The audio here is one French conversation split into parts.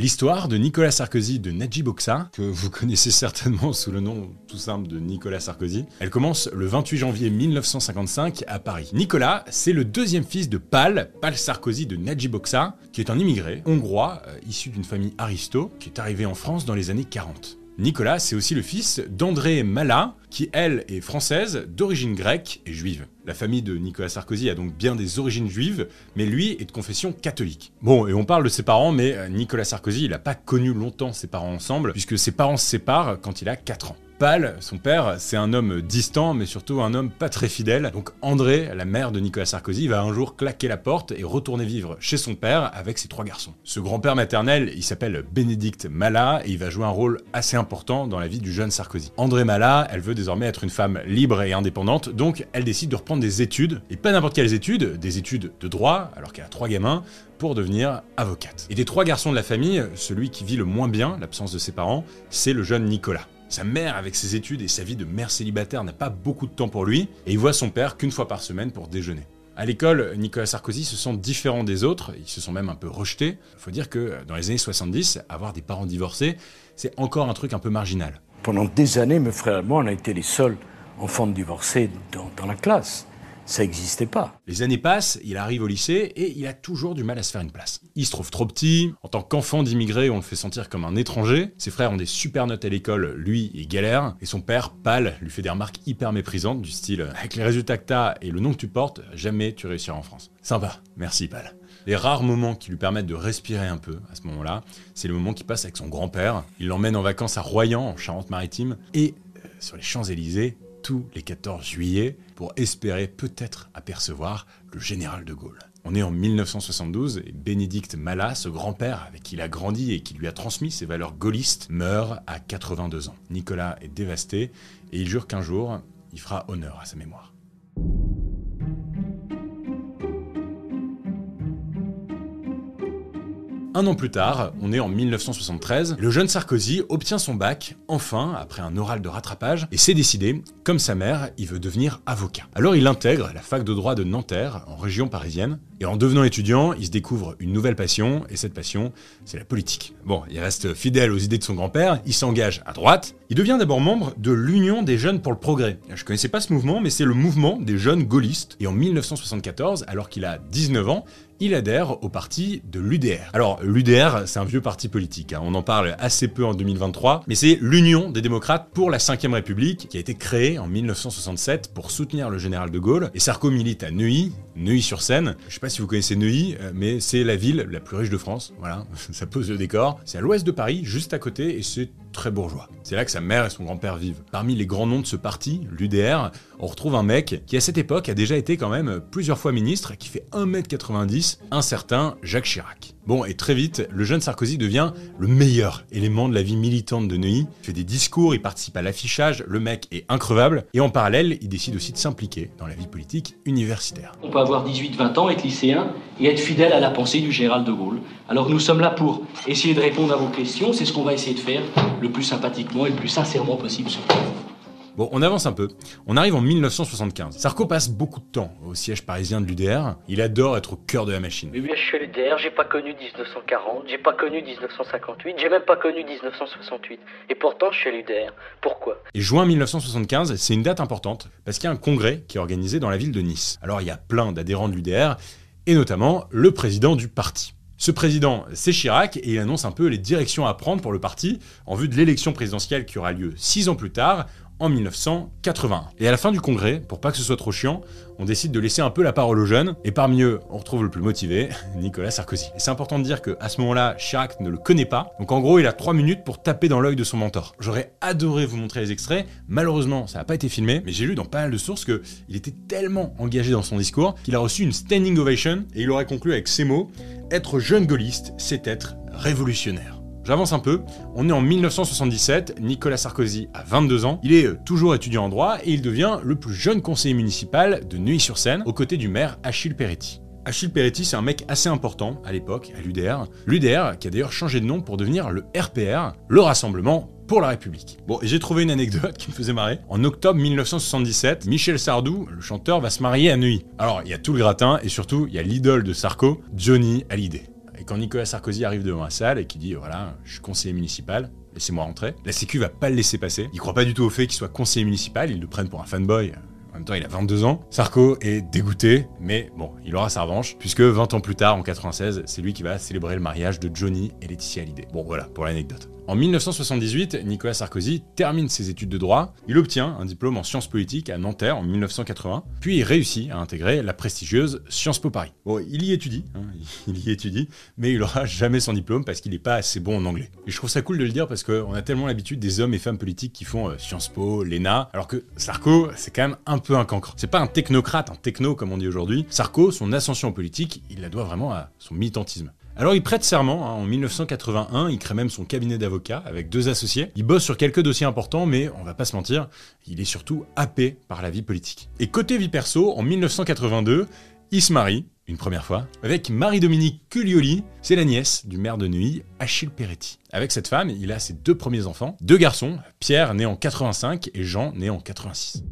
L'histoire de Nicolas Sarkozy de Najib Oksa, que vous connaissez certainement sous le nom tout simple de Nicolas Sarkozy, elle commence le 28 janvier 1955 à Paris. Nicolas, c'est le deuxième fils de Pal, Pal Sarkozy de Najib Oksa, qui est un immigré hongrois euh, issu d'une famille aristo qui est arrivé en France dans les années 40. Nicolas, c'est aussi le fils d'André Mala, qui elle est française, d'origine grecque et juive. La famille de Nicolas Sarkozy a donc bien des origines juives, mais lui est de confession catholique. Bon, et on parle de ses parents, mais euh, Nicolas Sarkozy, il n'a pas connu longtemps ses parents ensemble, puisque ses parents se séparent quand il a 4 ans. Pal, son père, c'est un homme distant, mais surtout un homme pas très fidèle. Donc André, la mère de Nicolas Sarkozy, va un jour claquer la porte et retourner vivre chez son père avec ses trois garçons. Ce grand-père maternel, il s'appelle Bénédicte Mala et il va jouer un rôle assez important dans la vie du jeune Sarkozy. André Mala, elle veut désormais être une femme libre et indépendante, donc elle décide de reprendre des études, et pas n'importe quelles études, des études de droit, alors qu'elle a trois gamins, pour devenir avocate. Et des trois garçons de la famille, celui qui vit le moins bien l'absence de ses parents, c'est le jeune Nicolas. Sa mère, avec ses études et sa vie de mère célibataire, n'a pas beaucoup de temps pour lui, et il voit son père qu'une fois par semaine pour déjeuner. À l'école, Nicolas Sarkozy se sent différent des autres, ils se sont même un peu rejetés. Il faut dire que dans les années 70, avoir des parents divorcés, c'est encore un truc un peu marginal. Pendant des années, mes frères et moi, on a été les seuls enfants divorcés dans la classe ça n'existait pas. Les années passent, il arrive au lycée et il a toujours du mal à se faire une place. Il se trouve trop petit, en tant qu'enfant d'immigré, on le fait sentir comme un étranger. Ses frères ont des super notes à l'école, lui, il galère. Et son père, pâle, lui fait des remarques hyper méprisantes du style Avec les résultats que t'as et le nom que tu portes, jamais tu réussiras en France. Sympa, merci pâle. Les rares moments qui lui permettent de respirer un peu à ce moment-là, c'est le moment qu'il passe avec son grand-père. Il l'emmène en vacances à Royan, en Charente-Maritime, et euh, sur les Champs-Élysées, tous les 14 juillet pour espérer peut-être apercevoir le général de Gaulle. On est en 1972 et Bénédicte Malat, ce grand-père avec qui il a grandi et qui lui a transmis ses valeurs gaullistes, meurt à 82 ans. Nicolas est dévasté et il jure qu'un jour, il fera honneur à sa mémoire. Un an plus tard, on est en 1973, le jeune Sarkozy obtient son bac, enfin, après un oral de rattrapage, et c'est décidé, comme sa mère, il veut devenir avocat. Alors il intègre la fac de droit de Nanterre, en région parisienne, et en devenant étudiant, il se découvre une nouvelle passion, et cette passion, c'est la politique. Bon, il reste fidèle aux idées de son grand-père, il s'engage à droite, il devient d'abord membre de l'Union des jeunes pour le progrès. Je connaissais pas ce mouvement, mais c'est le mouvement des jeunes gaullistes, et en 1974, alors qu'il a 19 ans, il adhère au parti de l'UDR. Alors, l'UDR, c'est un vieux parti politique, hein. on en parle assez peu en 2023, mais c'est l'Union des démocrates pour la 5ème République qui a été créée en 1967 pour soutenir le général de Gaulle. Et Sarko milite à Neuilly, Neuilly-sur-Seine. Je sais pas si vous connaissez Neuilly, euh, mais c'est la ville la plus riche de France, voilà, ça pose le décor. C'est à l'ouest de Paris, juste à côté, et c'est très bourgeois. C'est là que sa mère et son grand-père vivent. Parmi les grands noms de ce parti, l'UDR, on retrouve un mec qui à cette époque a déjà été quand même plusieurs fois ministre, qui fait 1m90, un certain Jacques Chirac. Bon, et très vite, le jeune Sarkozy devient le meilleur élément de la vie militante de Neuilly. Il fait des discours, il participe à l'affichage, le mec est increvable, et en parallèle, il décide aussi de s'impliquer dans la vie politique universitaire. On peut avoir 18-20 ans, être lycéen, et être fidèle à la pensée du général de Gaulle. Alors nous sommes là pour essayer de répondre à vos questions, c'est ce qu'on va essayer de faire le plus sympathiquement et le plus sincèrement possible. Bon, on avance un peu. On arrive en 1975. Sarko passe beaucoup de temps au siège parisien de l'UDR. Il adore être au cœur de la machine. Oui, je suis à l'UDR, j'ai pas connu 1940, j'ai pas connu 1958, j'ai même pas connu 1968. Et pourtant, je suis à l'UDR. Pourquoi? Et juin 1975, c'est une date importante parce qu'il y a un congrès qui est organisé dans la ville de Nice. Alors, il y a plein d'adhérents de l'UDR et notamment le président du parti. Ce président, c'est Chirac, et il annonce un peu les directions à prendre pour le parti en vue de l'élection présidentielle qui aura lieu six ans plus tard, en 1981. Et à la fin du congrès, pour pas que ce soit trop chiant, on décide de laisser un peu la parole aux jeunes, et parmi eux, on retrouve le plus motivé, Nicolas Sarkozy. Et c'est important de dire qu'à ce moment-là, Chirac ne le connaît pas, donc en gros, il a 3 minutes pour taper dans l'œil de son mentor. J'aurais adoré vous montrer les extraits, malheureusement, ça n'a pas été filmé, mais j'ai lu dans pas mal de sources que il était tellement engagé dans son discours qu'il a reçu une standing ovation, et il aurait conclu avec ces mots Être jeune gaulliste, c'est être révolutionnaire. J'avance un peu, on est en 1977, Nicolas Sarkozy a 22 ans, il est euh, toujours étudiant en droit et il devient le plus jeune conseiller municipal de Neuilly-sur-Seine aux côtés du maire Achille Peretti. Achille Peretti, c'est un mec assez important à l'époque, à l'UDR. L'UDR qui a d'ailleurs changé de nom pour devenir le RPR, le Rassemblement pour la République. Bon, et j'ai trouvé une anecdote qui me faisait marrer. En octobre 1977, Michel Sardou, le chanteur, va se marier à Neuilly. Alors, il y a tout le gratin et surtout, il y a l'idole de Sarko, Johnny Hallyday quand Nicolas Sarkozy arrive devant la salle et qui dit voilà, je suis conseiller municipal, laissez-moi rentrer, la Sécu va pas le laisser passer. Il croit pas du tout au fait qu'il soit conseiller municipal, ils le prennent pour un fanboy. En même temps, il a 22 ans. Sarko est dégoûté, mais bon, il aura sa revanche, puisque 20 ans plus tard, en 96, c'est lui qui va célébrer le mariage de Johnny et Laetitia Hallyday. Bon, voilà, pour l'anecdote. En 1978, Nicolas Sarkozy termine ses études de droit. Il obtient un diplôme en sciences politiques à Nanterre en 1980, puis il réussit à intégrer la prestigieuse Sciences Po Paris. Bon, il y étudie, hein, il y étudie, mais il aura jamais son diplôme parce qu'il n'est pas assez bon en anglais. Et je trouve ça cool de le dire parce qu'on a tellement l'habitude des hommes et femmes politiques qui font euh, Sciences Po, l'ENA, alors que Sarko, c'est quand même un peu un cancre. C'est pas un technocrate, un techno comme on dit aujourd'hui. Sarko, son ascension politique, il la doit vraiment à son militantisme. Alors il prête serment, hein, en 1981, il crée même son cabinet d'avocats avec deux associés. Il bosse sur quelques dossiers importants, mais on va pas se mentir, il est surtout happé par la vie politique. Et côté vie perso, en 1982, il se marie, une première fois, avec Marie-Dominique Culioli, c'est la nièce du maire de Neuilly, Achille Peretti. Avec cette femme, il a ses deux premiers enfants, deux garçons, Pierre né en 85 et Jean né en 86.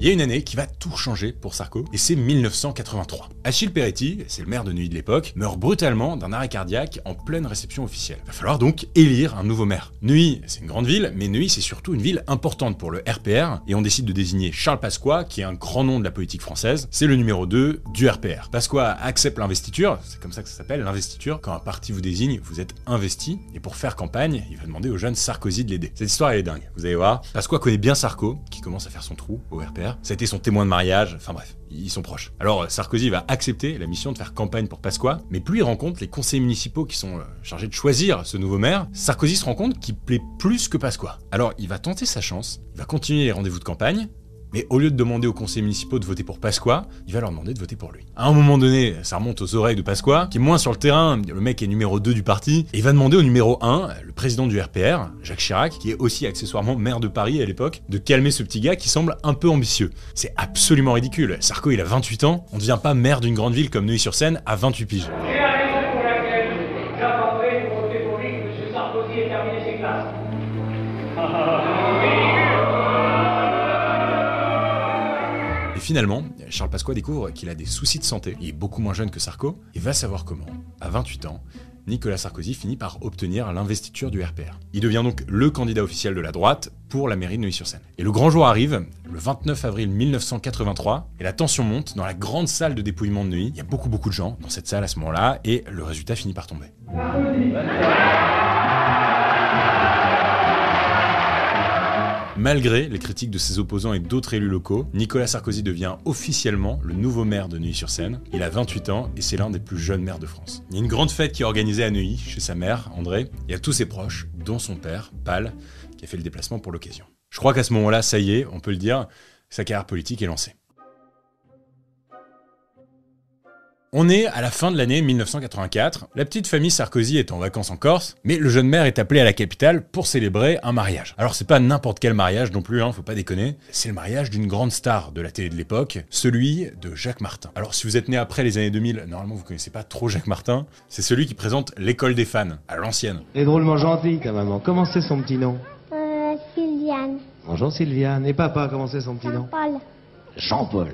Il y a une année qui va tout changer pour Sarko, et c'est 1983. Achille Peretti, c'est le maire de Neuilly de l'époque, meurt brutalement d'un arrêt cardiaque en pleine réception officielle. Va falloir donc élire un nouveau maire. Neuilly, c'est une grande ville, mais Neuilly, c'est surtout une ville importante pour le RPR, et on décide de désigner Charles Pasqua, qui est un grand nom de la politique française. C'est le numéro 2 du RPR. Pasqua accepte l'investiture, c'est comme ça que ça s'appelle, l'investiture. Quand un parti vous désigne, vous êtes investi, et pour faire campagne, il va demander au jeune Sarkozy de l'aider. Cette histoire, elle est dingue, vous allez voir. Pasqua connaît bien Sarko, qui commence à faire son trou au RPR. Ça a été son témoin de mariage, enfin bref, ils sont proches. Alors Sarkozy va accepter la mission de faire campagne pour Pasqua, mais plus il rencontre les conseillers municipaux qui sont euh, chargés de choisir ce nouveau maire, Sarkozy se rend compte qu'il plaît plus que Pasqua. Alors il va tenter sa chance, il va continuer les rendez-vous de campagne, mais au lieu de demander aux conseillers municipaux de voter pour Pasqua, il va leur demander de voter pour lui. À un moment donné, ça remonte aux oreilles de Pasqua, qui est moins sur le terrain, le mec est numéro 2 du parti, et il va demander au numéro 1, le président du RPR, Jacques Chirac, qui est aussi accessoirement maire de Paris à l'époque, de calmer ce petit gars qui semble un peu ambitieux. C'est absolument ridicule. Sarko, il a 28 ans, on ne devient pas maire d'une grande ville comme Neuilly-sur-Seine à 28 piges. Finalement, Charles Pasqua découvre qu'il a des soucis de santé. Il est beaucoup moins jeune que Sarko et va savoir comment. À 28 ans, Nicolas Sarkozy finit par obtenir l'investiture du RPR. Il devient donc le candidat officiel de la droite pour la mairie de Neuilly-sur-Seine. Et le grand jour arrive, le 29 avril 1983, et la tension monte dans la grande salle de dépouillement de Neuilly. Il y a beaucoup beaucoup de gens dans cette salle à ce moment-là, et le résultat finit par tomber. Malgré les critiques de ses opposants et d'autres élus locaux, Nicolas Sarkozy devient officiellement le nouveau maire de Neuilly-sur-Seine. Il a 28 ans et c'est l'un des plus jeunes maires de France. Il y a une grande fête qui est organisée à Neuilly, chez sa mère, André. Y a tous ses proches, dont son père, Pal, qui a fait le déplacement pour l'occasion. Je crois qu'à ce moment-là, ça y est, on peut le dire, sa carrière politique est lancée. On est à la fin de l'année 1984. La petite famille Sarkozy est en vacances en Corse, mais le jeune maire est appelé à la capitale pour célébrer un mariage. Alors c'est pas n'importe quel mariage non plus, hein, faut pas déconner. C'est le mariage d'une grande star de la télé de l'époque, celui de Jacques Martin. Alors si vous êtes né après les années 2000, normalement vous connaissez pas trop Jacques Martin. C'est celui qui présente l'école des fans à l'ancienne. Et drôlement gentil ta maman. Comment c'est son petit nom? Euh, Sylviane. Bonjour Sylviane. Et papa, comment c'est son petit nom? Paul. Jean-Paul.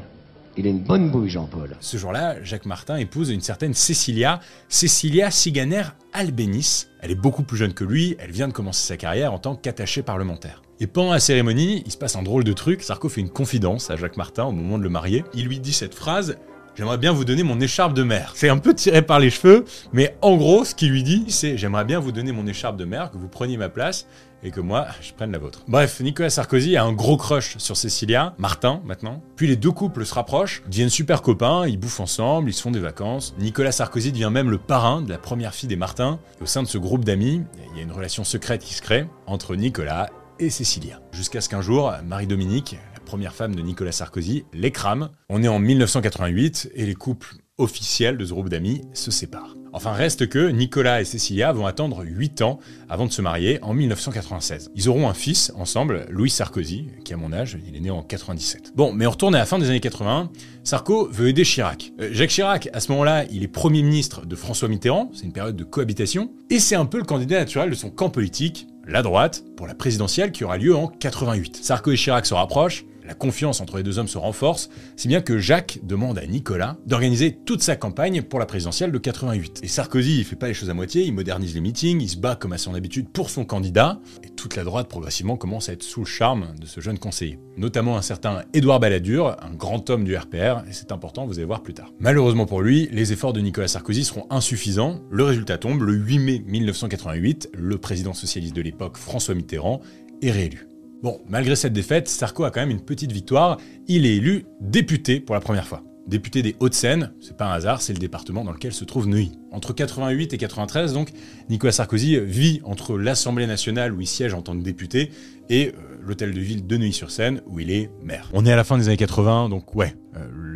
Il a une bonne bouille, Jean-Paul. Ce jour-là, Jacques Martin épouse une certaine Cécilia, Cécilia Siganer Albénis. Elle est beaucoup plus jeune que lui, elle vient de commencer sa carrière en tant qu'attachée parlementaire. Et pendant la cérémonie, il se passe un drôle de truc. Sarko fait une confidence à Jacques Martin au moment de le marier. Il lui dit cette phrase J'aimerais bien vous donner mon écharpe de mer. C'est un peu tiré par les cheveux, mais en gros, ce qu'il lui dit, c'est J'aimerais bien vous donner mon écharpe de mer, que vous preniez ma place et que moi, je prenne la vôtre. Bref, Nicolas Sarkozy a un gros crush sur Cécilia, Martin maintenant. Puis les deux couples se rapprochent, deviennent super copains, ils bouffent ensemble, ils se font des vacances. Nicolas Sarkozy devient même le parrain de la première fille des Martins. Et au sein de ce groupe d'amis, il y a une relation secrète qui se crée entre Nicolas et Cécilia. Jusqu'à ce qu'un jour, Marie-Dominique, première femme de Nicolas Sarkozy, les crame. On est en 1988 et les couples officiels de ce groupe d'amis se séparent. Enfin, reste que Nicolas et Cécilia vont attendre 8 ans avant de se marier en 1996. Ils auront un fils ensemble, Louis Sarkozy, qui a mon âge, il est né en 97. Bon, mais on retourne à la fin des années 80. Sarko veut aider Chirac. Euh, Jacques Chirac, à ce moment-là, il est Premier ministre de François Mitterrand, c'est une période de cohabitation, et c'est un peu le candidat naturel de son camp politique, la droite, pour la présidentielle qui aura lieu en 88. Sarko et Chirac se rapprochent, La confiance entre les deux hommes se renforce, si bien que Jacques demande à Nicolas d'organiser toute sa campagne pour la présidentielle de 88. Et Sarkozy, il fait pas les choses à moitié, il modernise les meetings, il se bat comme à son habitude pour son candidat, et toute la droite progressivement commence à être sous le charme de ce jeune conseiller. Notamment un certain Édouard Balladur, un grand homme du RPR, et c'est important, vous allez voir plus tard. Malheureusement pour lui, les efforts de Nicolas Sarkozy seront insuffisants. Le résultat tombe le 8 mai 1988, le président socialiste de l'époque, François Mitterrand, est réélu. Bon, malgré cette défaite, Sarko a quand même une petite victoire, il est élu député pour la première fois. Député des Hauts-de-Seine, c'est pas un hasard, c'est le département dans lequel se trouve Neuilly. Entre 88 et 93, donc, Nicolas Sarkozy vit entre l'Assemblée nationale où il siège en tant que député et euh, l'hôtel de ville de Neuilly-sur-Seine où il est maire. On est à la fin des années 80, donc ouais,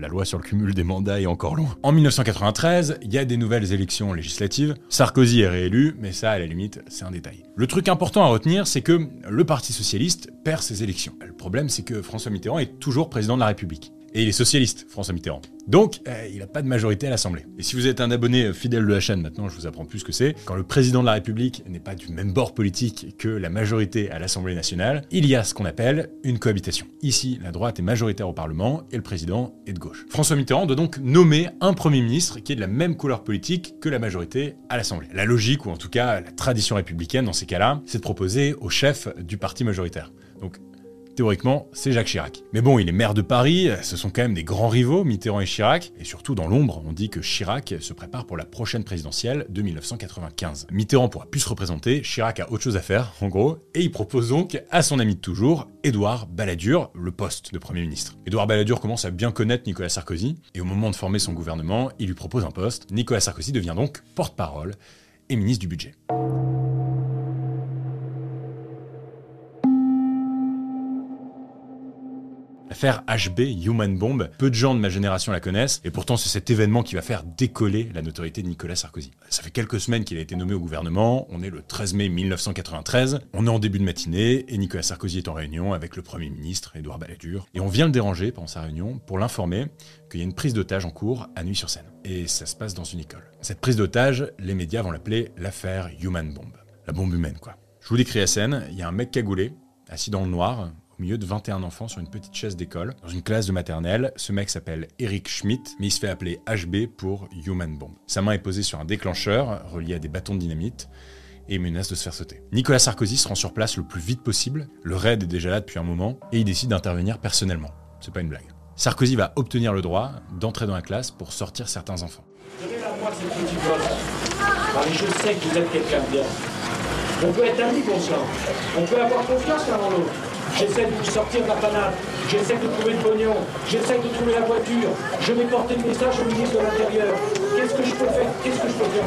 la loi sur le cumul des mandats est encore loin. En 1993, il y a des nouvelles élections législatives. Sarkozy est réélu, mais ça, à la limite, c'est un détail. Le truc important à retenir, c'est que le Parti socialiste perd ses élections. Le problème, c'est que François Mitterrand est toujours président de la République. Et il est socialiste, François Mitterrand. Donc, euh, il n'a pas de majorité à l'Assemblée. Et si vous êtes un abonné fidèle de la chaîne, maintenant je vous apprends plus ce que c'est. Quand le président de la République n'est pas du même bord politique que la majorité à l'Assemblée nationale, il y a ce qu'on appelle une cohabitation. Ici, la droite est majoritaire au Parlement et le président est de gauche. François Mitterrand doit donc nommer un Premier ministre qui est de la même couleur politique que la majorité à l'Assemblée. La logique, ou en tout cas la tradition républicaine dans ces cas-là, c'est de proposer au chef du parti majoritaire. Donc Théoriquement, c'est Jacques Chirac. Mais bon, il est maire de Paris, ce sont quand même des grands rivaux, Mitterrand et Chirac, et surtout dans l'ombre, on dit que Chirac se prépare pour la prochaine présidentielle de 1995. Mitterrand pourra plus se représenter, Chirac a autre chose à faire, en gros, et il propose donc à son ami de toujours, Édouard Balladur, le poste de Premier ministre. Édouard Balladur commence à bien connaître Nicolas Sarkozy, et au moment de former son gouvernement, il lui propose un poste. Nicolas Sarkozy devient donc porte-parole et ministre du budget. HB, Human Bomb, peu de gens de ma génération la connaissent, et pourtant c'est cet événement qui va faire décoller la notoriété de Nicolas Sarkozy. Ça fait quelques semaines qu'il a été nommé au gouvernement, on est le 13 mai 1993, on est en début de matinée, et Nicolas Sarkozy est en réunion avec le Premier ministre, Édouard Balladur, et on vient le déranger pendant sa réunion pour l'informer qu'il y a une prise d'otage en cours à Nuit-sur-Seine. Et ça se passe dans une école. Cette prise d'otage, les médias vont l'appeler l'affaire Human Bomb. La bombe humaine, quoi. Je vous décris la scène, il y a un mec cagoulé, assis dans le noir, milieu de 21 enfants sur une petite chaise d'école, dans une classe de maternelle. Ce mec s'appelle Eric Schmidt, mais il se fait appeler HB pour Human Bomb. Sa main est posée sur un déclencheur relié à des bâtons de dynamite et menace de se faire sauter. Nicolas Sarkozy se rend sur place le plus vite possible, le raid est déjà là depuis un moment, et il décide d'intervenir personnellement. C'est pas une blague. Sarkozy va obtenir le droit d'entrer dans la classe pour sortir certains enfants. Je sais que vous quelqu'un de bien. On peut être amis pour ça. On peut avoir confiance l'un en l'autre. J'essaie de sortir de la panade. J'essaie de trouver le pognon. J'essaie de trouver la voiture. Je vais porter le message au ministre de l'Intérieur. Qu'est-ce que je peux faire? Qu'est-ce que je peux faire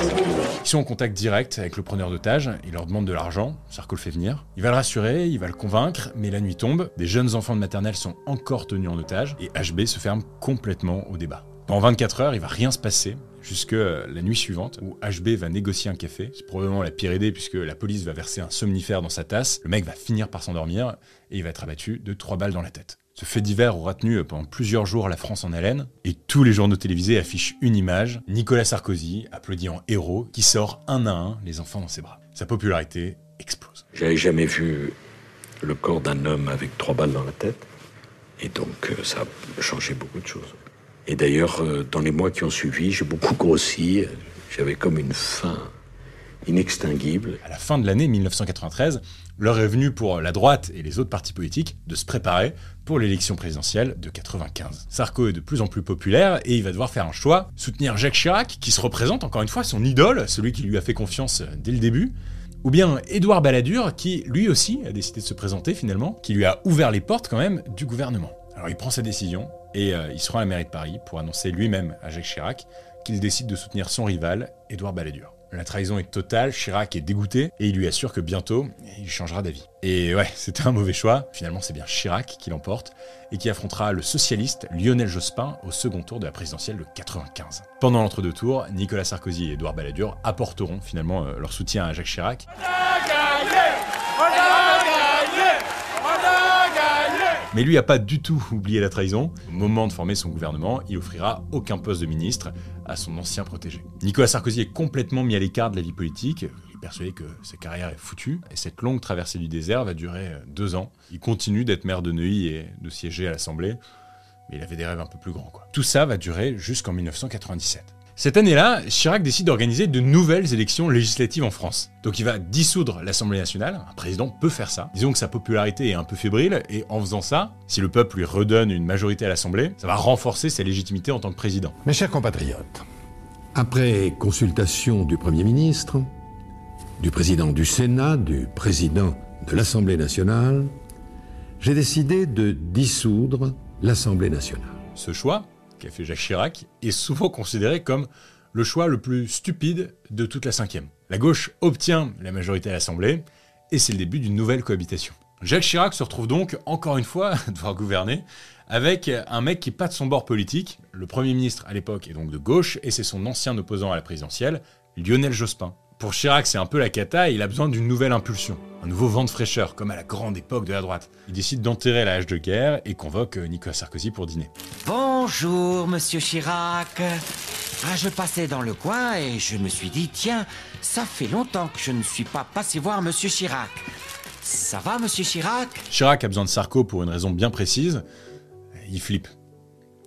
Ils sont en contact direct avec le preneur d'otage, il leur demande de l'argent, Sarko le fait venir. Il va le rassurer, il va le convaincre, mais la nuit tombe, des jeunes enfants de maternelle sont encore tenus en otage, et HB se ferme complètement au débat. Pendant 24 heures, il va rien se passer, jusque la nuit suivante, où HB va négocier un café. C'est probablement la pire idée, puisque la police va verser un somnifère dans sa tasse, le mec va finir par s'endormir, et il va être abattu de trois balles dans la tête. Ce fait divers aura tenu pendant plusieurs jours la France en haleine, et tous les journaux télévisés affichent une image, Nicolas Sarkozy, applaudi en héros, qui sort un à un les enfants dans ses bras. Sa popularité explose. J'avais jamais vu le corps d'un homme avec trois balles dans la tête. Et donc, euh, ça a changé beaucoup de choses. Et d'ailleurs, euh, dans les mois qui ont suivi, j'ai beaucoup grossi. J'avais comme une faim inextinguible. À la fin de l'année 1993, l'heure est venue pour la droite et les autres partis politiques de se préparer pour l'élection présidentielle de 95. Sarko est de plus en plus populaire et il va devoir faire un choix, soutenir Jacques Chirac, qui se représente encore une fois son idole, celui qui lui a fait confiance dès le début, ou bien Édouard Balladur, qui lui aussi a décidé de se présenter finalement, qui lui a ouvert les portes quand même du gouvernement. Alors il prend sa décision et euh, il se rend à la mairie de Paris pour annoncer lui-même à Jacques Chirac qu'il décide de soutenir son rival, Édouard Balladur. La trahison est totale, Chirac est dégoûté et il lui assure que bientôt, il changera d'avis. Et ouais, c'était un mauvais choix. Finalement, c'est bien Chirac qui l'emporte et qui affrontera le socialiste Lionel Jospin au second tour de la présidentielle de 95. Pendant l'entre-deux tours, Nicolas Sarkozy et Édouard Balladur apporteront finalement euh, leur soutien à Jacques Chirac. Mais lui n'a pas du tout oublié la trahison. Au moment de former son gouvernement, il offrira aucun poste de ministre à son ancien protégé. Nicolas Sarkozy est complètement mis à l'écart de la vie politique. est persuadé que sa carrière est foutue, et cette longue traversée du désert va durer euh, deux ans. Il continue d'être maire de Neuilly et de siéger à l'Assemblée, mais il avait des rêves un peu plus grands. Tout ça va durer jusqu'en 1997. Cette année-là, Chirac décide d'organiser de nouvelles élections législatives en France. Donc il va dissoudre l'Assemblée nationale, un président peut faire ça. Disons que sa popularité est un peu fébrile, et en faisant ça, si le peuple lui redonne une majorité à l'Assemblée, ça va renforcer sa légitimité en tant que président. Mes chers compatriotes, après consultation du Premier ministre, du président du Sénat, du président de l'Assemblée nationale, j'ai décidé de dissoudre l'Assemblée nationale. Ce choix, qu'a fait Jacques Chirac, est souvent considéré comme le choix le plus stupide de toute la cinquième. La gauche obtient la majorité à l'Assemblée, et c'est le début d'une nouvelle cohabitation. Jacques Chirac se retrouve donc, encore une fois, à devoir gouverner, avec un mec qui n'est pas de son bord politique. Le Premier ministre à l'époque est donc de gauche, et c'est son ancien opposant à la présidentielle, Lionel Jospin. Pour Chirac, c'est un peu la cata et il a besoin d'une nouvelle impulsion, un nouveau vent de fraîcheur, comme à la grande époque de la droite. Il décide d'enterrer la hache de guerre et convoque Nicolas Sarkozy pour dîner. Bonjour, monsieur Chirac. Ah, je passais dans le coin et je me suis dit, tiens, ça fait longtemps que je ne suis pas passé voir monsieur Chirac. Ça va, monsieur Chirac? Chirac a besoin de Sarko pour une raison bien précise. Il flippe.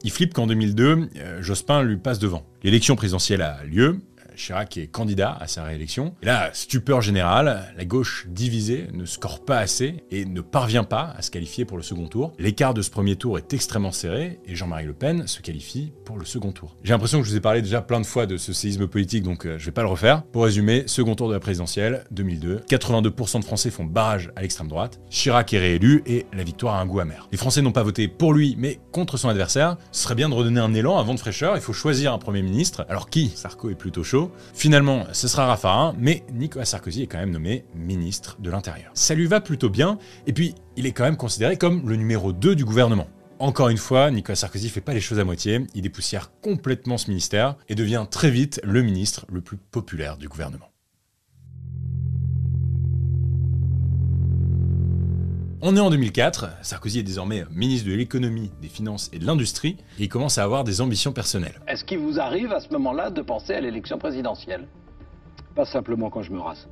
Il flippe qu'en 2002, euh, Jospin lui passe devant. L'élection présidentielle a lieu, Chirac est candidat à sa réélection. Et là, stupeur générale, la gauche divisée ne score pas assez et ne parvient pas à se qualifier pour le second tour. L'écart de ce premier tour est extrêmement serré et Jean-Marie Le Pen se qualifie pour le second tour. J'ai l'impression que je vous ai parlé déjà plein de fois de ce séisme politique, donc euh, je vais pas le refaire. Pour résumer, second tour de la présidentielle, 2002, 82% de Français font barrage à l'extrême droite, Chirac est réélu et la victoire a un goût amer. Les Français n'ont pas voté pour lui, mais contre son adversaire. Ce serait bien de redonner un élan, un vent de fraîcheur, il faut choisir un Premier ministre. Alors qui? Sarko est plutôt chaud. Finalement, ce sera Raffarin, mais Nicolas Sarkozy est quand même nommé ministre de l'Intérieur. Ça lui va plutôt bien, et puis il est quand même considéré comme le numéro 2 du gouvernement. Encore une fois, Nicolas Sarkozy fait pas les choses à moitié, il dépoussière complètement ce ministère et devient très vite le ministre le plus populaire du gouvernement. On est en 2004, Sarkozy est désormais ministre de l'économie, des finances et de l'industrie, et il commence à avoir des ambitions personnelles. Est-ce qu'il vous arrive à ce moment-là de penser à l'élection présidentielle? Pas simplement quand je me rase.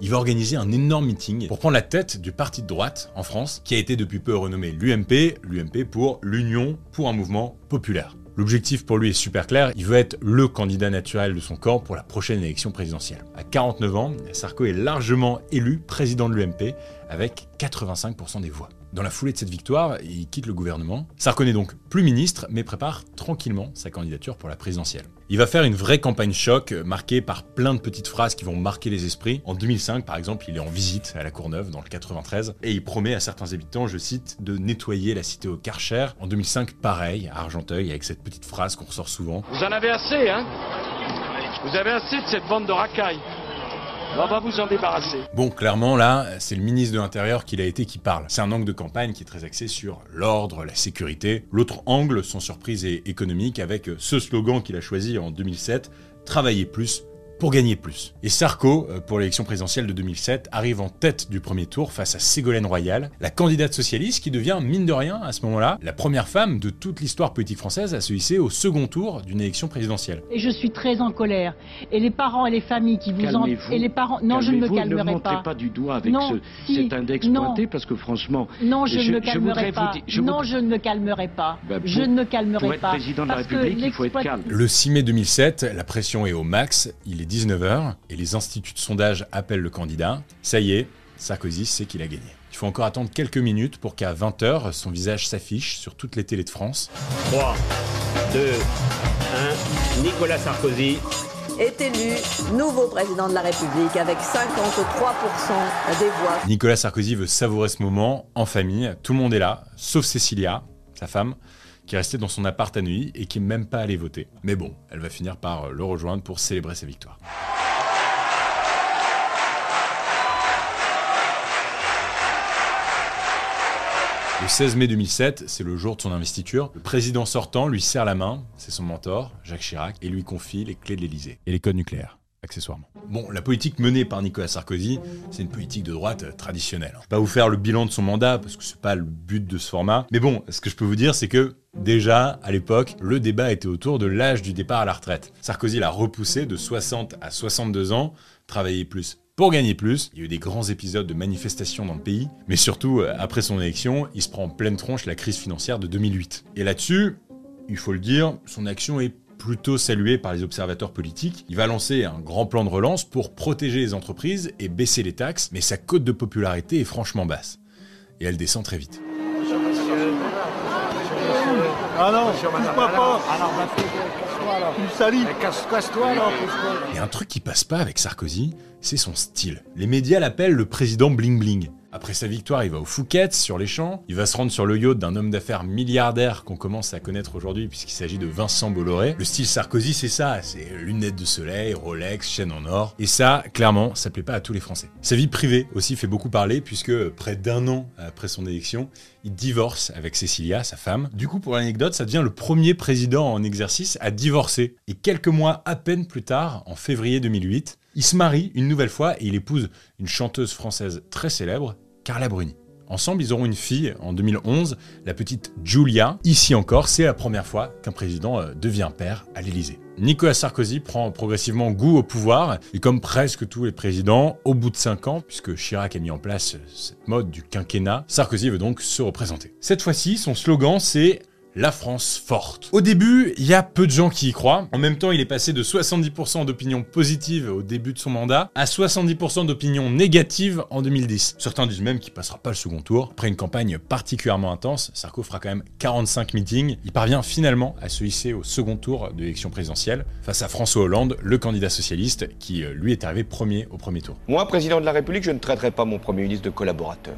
Il va organiser un énorme meeting pour prendre la tête du parti de droite en France, qui a été depuis peu renommé l'UMP, l'UMP pour l'Union pour un mouvement populaire. L'objectif pour lui est super clair, il veut être le candidat naturel de son camp pour la prochaine élection présidentielle. À 49 ans, Sarko est largement élu président de l'UMP avec 85% des voix. Dans la foulée de cette victoire, il quitte le gouvernement. Sarko n'est donc plus ministre, mais prépare tranquillement sa candidature pour la présidentielle. Il va faire une vraie campagne choc, marquée par plein de petites phrases qui vont marquer les esprits. En 2005, par exemple, il est en visite à la Courneuve, dans le 93, et il promet à certains habitants, je cite, de nettoyer la cité au Karcher. En 2005, pareil, à Argenteuil, avec cette petite phrase qu'on ressort souvent. Vous en avez assez, hein? Vous avez assez de cette bande de racailles. On va vous en débarrasser. Bon, clairement, là, c'est le ministre de l'Intérieur qui l'a été qui parle. C'est un angle de campagne qui est très axé sur l'ordre, la sécurité. L'autre angle, sans surprise, est économique avec ce slogan qu'il a choisi en 2007, Travailler plus pour gagner plus. Et Sarko, euh, pour l'élection présidentielle de 2007, arrive en tête du premier tour face à Ségolène Royal, la candidate socialiste qui devient, mine de rien, à ce moment-là, la première femme de toute l'histoire politique française à se hisser au second tour d'une élection présidentielle. Et je suis très en colère. Et les parents et les familles qui vous en... Et les parents... Non, je ne me calmerai ne pas. Ne pas du doigt avec non, ce, si, cet index non. pointé parce que franchement... Non, je, je ne me calmerai je pas. je non, vous... je ne me calmerai pas. Bah, pour, je ne me calmerai pour être pas. président de la parce République, il faut être calme. Le 6 mai 2007, la pression est au max, il est 19h, et les instituts de sondage appellent le candidat. Ça y est, Sarkozy sait qu'il a gagné. Il faut encore attendre quelques minutes pour qu'à 20h, son visage s'affiche sur toutes les télés de France. 3, 2, 1, Nicolas Sarkozy est élu nouveau président de la République avec 53% des voix. Nicolas Sarkozy veut savourer ce moment en famille. Tout le monde est là, sauf Cécilia, sa femme, qui est restée dans son appart à nuit et qui n'est même pas allée voter. Mais bon, elle va finir par le rejoindre pour célébrer sa victoire. Le 16 mai 2007, c'est le jour de son investiture. Le président sortant lui serre la main, c'est son mentor, Jacques Chirac, et lui confie les clés de l'Elysée et les codes nucléaires. Bon, la politique menée par Nicolas Sarkozy, c'est une politique de droite euh, traditionnelle. Je vais pas vous faire le bilan de son mandat, parce que c'est pas le but de ce format. Mais bon, ce que je peux vous dire, c'est que Déjà, à l'époque, le débat était autour de l'âge du départ à la retraite. Sarkozy l'a repoussé de 60 à 62 ans, travailler plus pour gagner plus. Il y a eu des grands épisodes de manifestations dans le pays, mais surtout, euh, après son élection, il se prend en pleine tronche la crise financière de 2008. Et là-dessus, il faut le dire, son action est plutôt saluée par les observateurs politiques. Il va lancer un grand plan de relance pour protéger les entreprises et baisser les taxes, mais sa cote de popularité est franchement basse. Et elle descend très vite. Ah non, pas. Et un truc qui passe pas avec Sarkozy, c'est son style. Les médias l'appellent le président bling bling. Après sa victoire, il va au Phuket, sur les champs. Il va se rendre sur le yacht d'un homme d'affaires milliardaire qu'on commence à connaître aujourd'hui puisqu'il s'agit de Vincent Bolloré. Le style Sarkozy, c'est ça. C'est lunettes de soleil, Rolex, chaîne en or. Et ça, clairement, ça plaît pas à tous les Français. Sa vie privée aussi fait beaucoup parler puisque près d'un an après son élection, il divorce avec Cécilia, sa femme. Du coup, pour l'anecdote, ça devient le premier président en exercice à divorcer. Et quelques mois à peine plus tard, en février 2008, il se marie une nouvelle fois et il épouse une chanteuse française très célèbre, Carla Bruni. Ensemble, ils auront une fille en 2011, la petite Julia. Ici encore, c'est la première fois qu'un président euh, devient père à l'Élysée. Nicolas Sarkozy prend progressivement goût au pouvoir, et comme presque tous les présidents, au bout de 5 ans, puisque Chirac a mis en place cette mode du quinquennat, Sarkozy veut donc se représenter. Cette fois-ci, son slogan c'est la France forte. Au début, il y a peu de gens qui y croient. En même temps, il est passé de 70% d'opinions positives au début de son mandat à 70% d'opinions négatives en 2010. Certains disent même qu'il passera pas le second tour. Après une campagne particulièrement intense, Sarko fera quand même 45 meetings. Il parvient finalement à se hisser au second tour de l'élection présidentielle face à François Hollande, le candidat socialiste, qui euh, lui est arrivé premier au premier tour. Moi, président de la République, je ne traiterai pas mon premier ministre de collaborateur.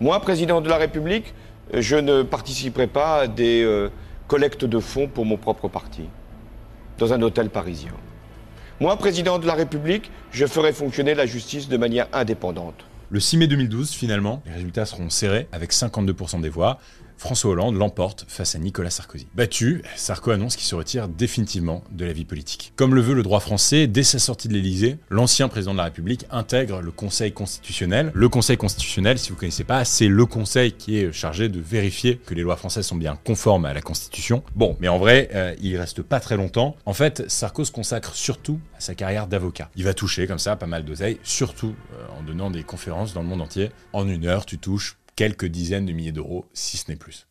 Moi, président de la République, je ne participerai pas à des euh, collectes de fonds pour mon propre parti, dans un hôtel parisien. Moi, président de la République, je ferai fonctionner la justice de manière indépendante. Le 6 mai 2012, finalement, les résultats seront serrés avec 52% des voix. François Hollande l'emporte face à Nicolas Sarkozy. Battu, Sarko annonce qu'il se retire définitivement de la vie politique. Comme le veut le droit français, dès sa sortie de l'Élysée, l'ancien président de la République intègre le Conseil constitutionnel. Le Conseil constitutionnel, si vous ne connaissez pas, c'est le conseil qui est chargé de vérifier que les lois françaises sont bien conformes à la Constitution. Bon, mais en vrai, euh, il reste pas très longtemps. En fait, Sarko se consacre surtout à sa carrière d'avocat. Il va toucher comme ça pas mal d'oseilles, surtout euh, en donnant des conférences dans le monde entier. En une heure, tu touches quelques dizaines de milliers d'euros, si ce n'est plus.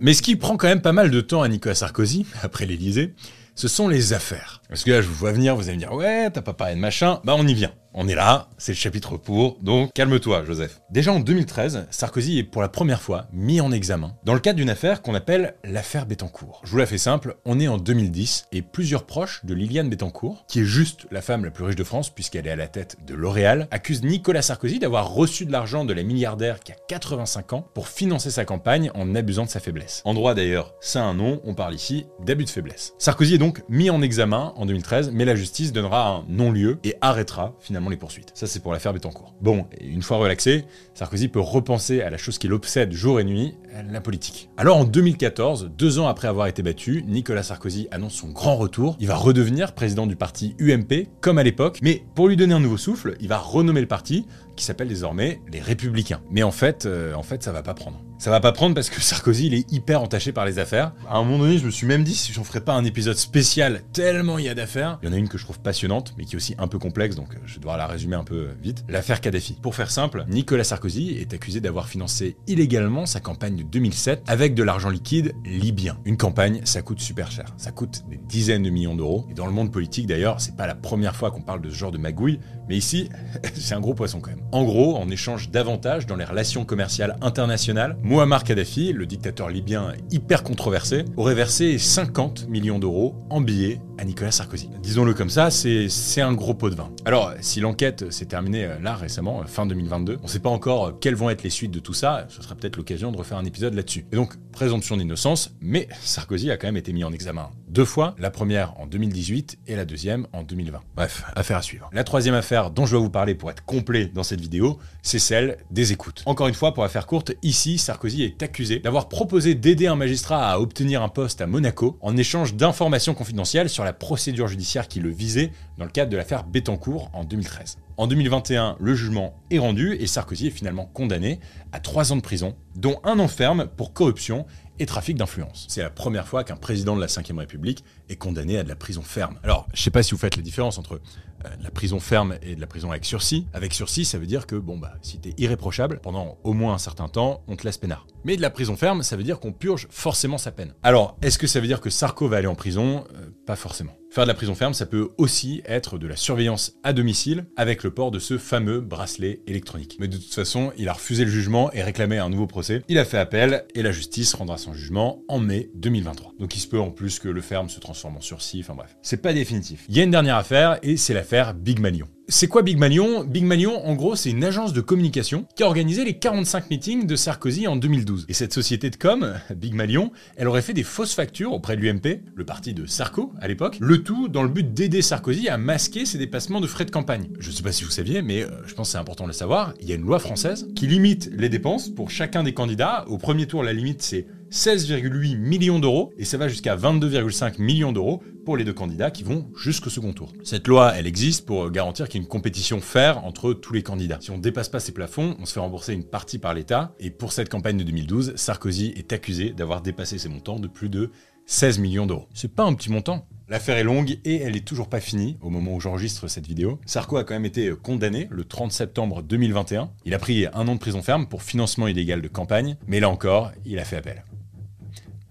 Mais ce qui prend quand même pas mal de temps à Nicolas Sarkozy, après l'Élysée, ce sont les affaires. Parce que là, je vous vois venir, vous allez me dire, ouais, t'as pas parlé de machin, bah on y vient. On est là, c'est le chapitre pour, donc calme-toi, Joseph. Déjà en 2013, Sarkozy est pour la première fois mis en examen dans le cadre d'une affaire qu'on appelle l'affaire Bettencourt. Je vous la fais simple, on est en 2010 et plusieurs proches de Liliane Bettencourt, qui est juste la femme la plus riche de France puisqu'elle est à la tête de L'Oréal, accusent Nicolas Sarkozy d'avoir reçu de l'argent de la milliardaire qui a 85 ans pour financer sa campagne en abusant de sa faiblesse. En droit d'ailleurs, ça a un nom, on parle ici d'abus de faiblesse. Sarkozy est donc mis en examen en 2013, mais la justice donnera un non-lieu et arrêtera finalement les poursuites. Ça, c'est pour l'affaire Bettencourt. Bon, une fois relaxé, Sarkozy peut repenser à la chose qui l'obsède jour et nuit, la politique. Alors en 2014, deux ans après avoir été battu, Nicolas Sarkozy annonce son grand retour. Il va redevenir président du parti UMP, comme à l'époque, mais pour lui donner un nouveau souffle, il va renommer le parti, qui s'appelle désormais les Républicains. Mais en fait, euh, en fait, ça va pas prendre. Ça va pas prendre parce que Sarkozy, il est hyper entaché par les affaires. À un moment donné, je me suis même dit si j'en ferais pas un épisode spécial tellement il y a d'affaires. Il y en a une que je trouve passionnante, mais qui est aussi un peu complexe, donc euh, je dois la résumer un peu vite. L'affaire Kadhafi. Pour faire simple, Nicolas Sarkozy est accusé d'avoir financé illégalement sa campagne de 2007 avec de l'argent liquide libyen. Une campagne, ça coûte super cher. Ça coûte des dizaines de millions d'euros. Et dans le monde politique d'ailleurs, c'est pas la première fois qu'on parle de ce genre de magouille, mais ici, c'est un gros poisson quand même. En gros, en échange d'avantages dans les relations commerciales internationales, Muammar Kadhafi, le dictateur libyen hyper controversé, aurait versé 50 millions d'euros en billets à Nicolas Sarkozy. Disons-le comme ça, c'est un gros pot de vin. Alors, si l'enquête s'est terminée euh, là récemment, euh, fin 2022, on ne sait pas encore euh, quelles vont être les suites de tout ça, ce sera peut-être l'occasion de refaire un épisode là-dessus. Et donc, présomption d'innocence, mais Sarkozy a quand même été mis en examen deux fois, la première en 2018 et la deuxième en 2020. Bref, affaire à suivre. La troisième affaire dont je vais vous parler pour être complet dans cette vidéo, c'est celle des écoutes. Encore une fois, pour affaire courte, ici, Sarkozy est accusé d'avoir proposé d'aider un magistrat à obtenir un poste à Monaco en échange d'informations confidentielles sur la procédure judiciaire qui le visait dans le cadre de l'affaire Bettencourt en 2013. En 2021, le jugement est rendu et Sarkozy est finalement condamné à trois ans de prison, dont un an ferme pour corruption et trafic d'influence. C'est la première fois qu'un président de la Ve République est condamné à de la prison ferme. Alors, je sais pas si vous faites la différence entre euh, la prison ferme et de la prison avec sursis. Avec sursis, ça veut dire que, bon, bah, si t'es irréprochable, pendant au moins un certain temps, on te laisse peinard. Mais de la prison ferme, ça veut dire qu'on purge forcément sa peine. Alors, est-ce que ça veut dire que Sarko va aller en prison? Euh, Pas forcément. Faire de la prison ferme, ça peut aussi être de la surveillance à domicile avec le port de ce fameux bracelet électronique. Mais de toute façon, il a refusé le jugement et réclamé un nouveau procès. Il a fait appel et la justice rendra son jugement en mai 2023. Donc il se peut en plus que le ferme se transforme en sursis, enfin bref. C'est pas définitif. Il y a une dernière affaire et c'est l'affaire Big Malion. C'est quoi Big Malion? Big Malion, en gros, c'est une agence de communication qui a organisé les 45 meetings de Sarkozy en 2012. Et cette société de com, Big Malion, elle aurait fait des fausses factures auprès de l'UMP, le parti de Sarko à l'époque, le tout dans le but d'aider Sarkozy à masquer ses dépassements de frais de campagne. Je sais pas si vous saviez, mais euh, je pense que c'est important de le savoir, il y a une loi française qui limite les dépenses pour chacun des candidats. Au premier tour, la limite c'est 16,8 millions d'euros et ça va jusqu'à 22,5 millions d'euros pour les deux candidats qui vont jusqu'au second tour. Cette loi, elle existe pour garantir qu'il y ait une compétition faire entre tous les candidats. Si on dépasse pas ces plafonds, on se fait rembourser une partie par l'État et pour cette campagne de 2012, Sarkozy est accusé d'avoir dépassé ces montants de plus de 16 millions d'euros. C'est pas un petit montant. L'affaire est longue et elle est toujours pas finie au moment où j'enregistre cette vidéo. Sarko a quand même été condamné le 30 septembre 2021. Il a pris un an de prison ferme pour financement illégal de campagne, mais là encore, il a fait appel.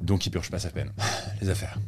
Donc il purge pas sa peine. Les affaires.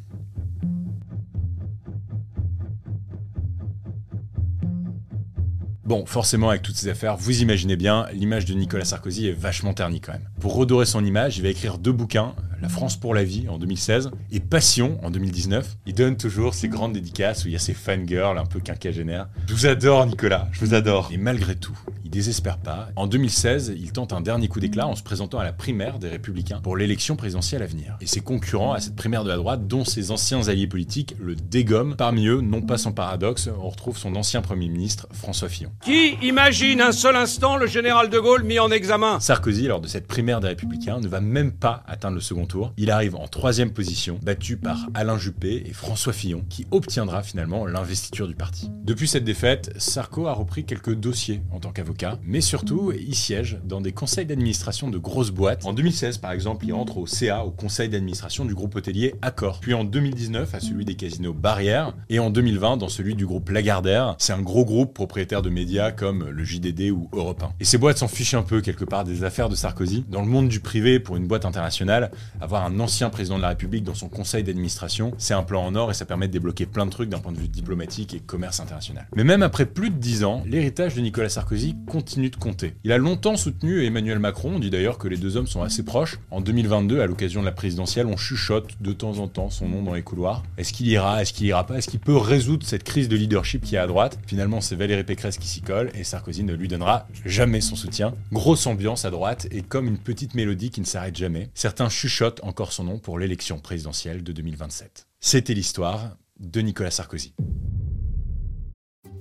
Bon, forcément, avec toutes ces affaires, vous imaginez bien, l'image de Nicolas Sarkozy est vachement ternie quand même. Pour redorer son image, il va écrire deux bouquins, La France pour la vie en 2016 et Passion en 2019. Il donne toujours ses grandes dédicaces où il y a ses fangirls un peu quinquagénaires. Je vous adore, Nicolas, je vous adore. Et malgré tout, il désespère pas. En 2016, il tente un dernier coup d'éclat en se présentant à la primaire des Républicains pour l'élection présidentielle à venir. Et ses concurrents à cette primaire de la droite, dont ses anciens alliés politiques, le dégomment. Parmi eux, non pas sans paradoxe, on retrouve son ancien Premier ministre, François Fillon. Qui imagine un seul instant le général de Gaulle mis en examen? Sarkozy, lors de cette primaire des Républicains, ne va même pas atteindre le second tour. Il arrive en troisième position, battu par Alain Juppé et François Fillon, qui obtiendra finalement l'investiture du parti. Depuis cette défaite, Sarko a repris quelques dossiers en tant qu'avocat, mais surtout, il siège dans des conseils d'administration de grosses boîtes. En 2016, par exemple, il entre au CA, au conseil d'administration du groupe hôtelier Accor. Puis en 2019, à celui des casinos Barrière. Et en 2020, dans celui du groupe Lagardère. C'est un gros groupe propriétaire de médias comme le JDD ou Europe 1. Et ces boîtes s'en fichent un peu quelque part des affaires de Sarkozy. Dans le monde du privé, pour une boîte internationale, avoir un ancien président de la République dans son conseil d'administration, c'est un plan en or et ça permet de débloquer plein de trucs d'un point de vue diplomatique et commerce international. Mais même après plus de 10 ans, l'héritage de Nicolas Sarkozy continue de compter. Il a longtemps soutenu Emmanuel Macron, on dit d'ailleurs que les deux hommes sont assez proches. En 2022, à l'occasion de la présidentielle, on chuchote de temps en temps son nom dans les couloirs. Est-ce qu'il ira, est-ce qu'il ira pas, est-ce qu'il peut résoudre cette crise de leadership qui est à droite? Finalement, c'est Valérie Pécresse qui s'y colle et Sarkozy ne lui donnera jamais son soutien. Grosse ambiance à droite et comme une petite mélodie qui ne s'arrête jamais, certains chuchotent encore son nom pour l'élection présidentielle de 2027. C'était l'histoire de Nicolas Sarkozy.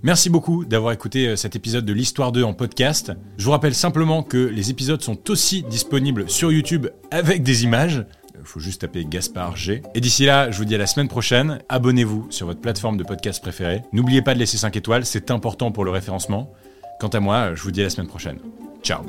Merci beaucoup d'avoir écouté euh, cet épisode de l'Histoire 2 en podcast. Je vous rappelle simplement que les épisodes sont aussi disponibles sur YouTube avec des images. Il faut juste taper Gaspard G. Et d'ici là, je vous dis à la semaine prochaine. Abonnez-vous sur votre plateforme de podcast préférée. N'oubliez pas de laisser 5 étoiles, c'est important pour le référencement. Quant à moi, je vous dis à la semaine prochaine. Ciao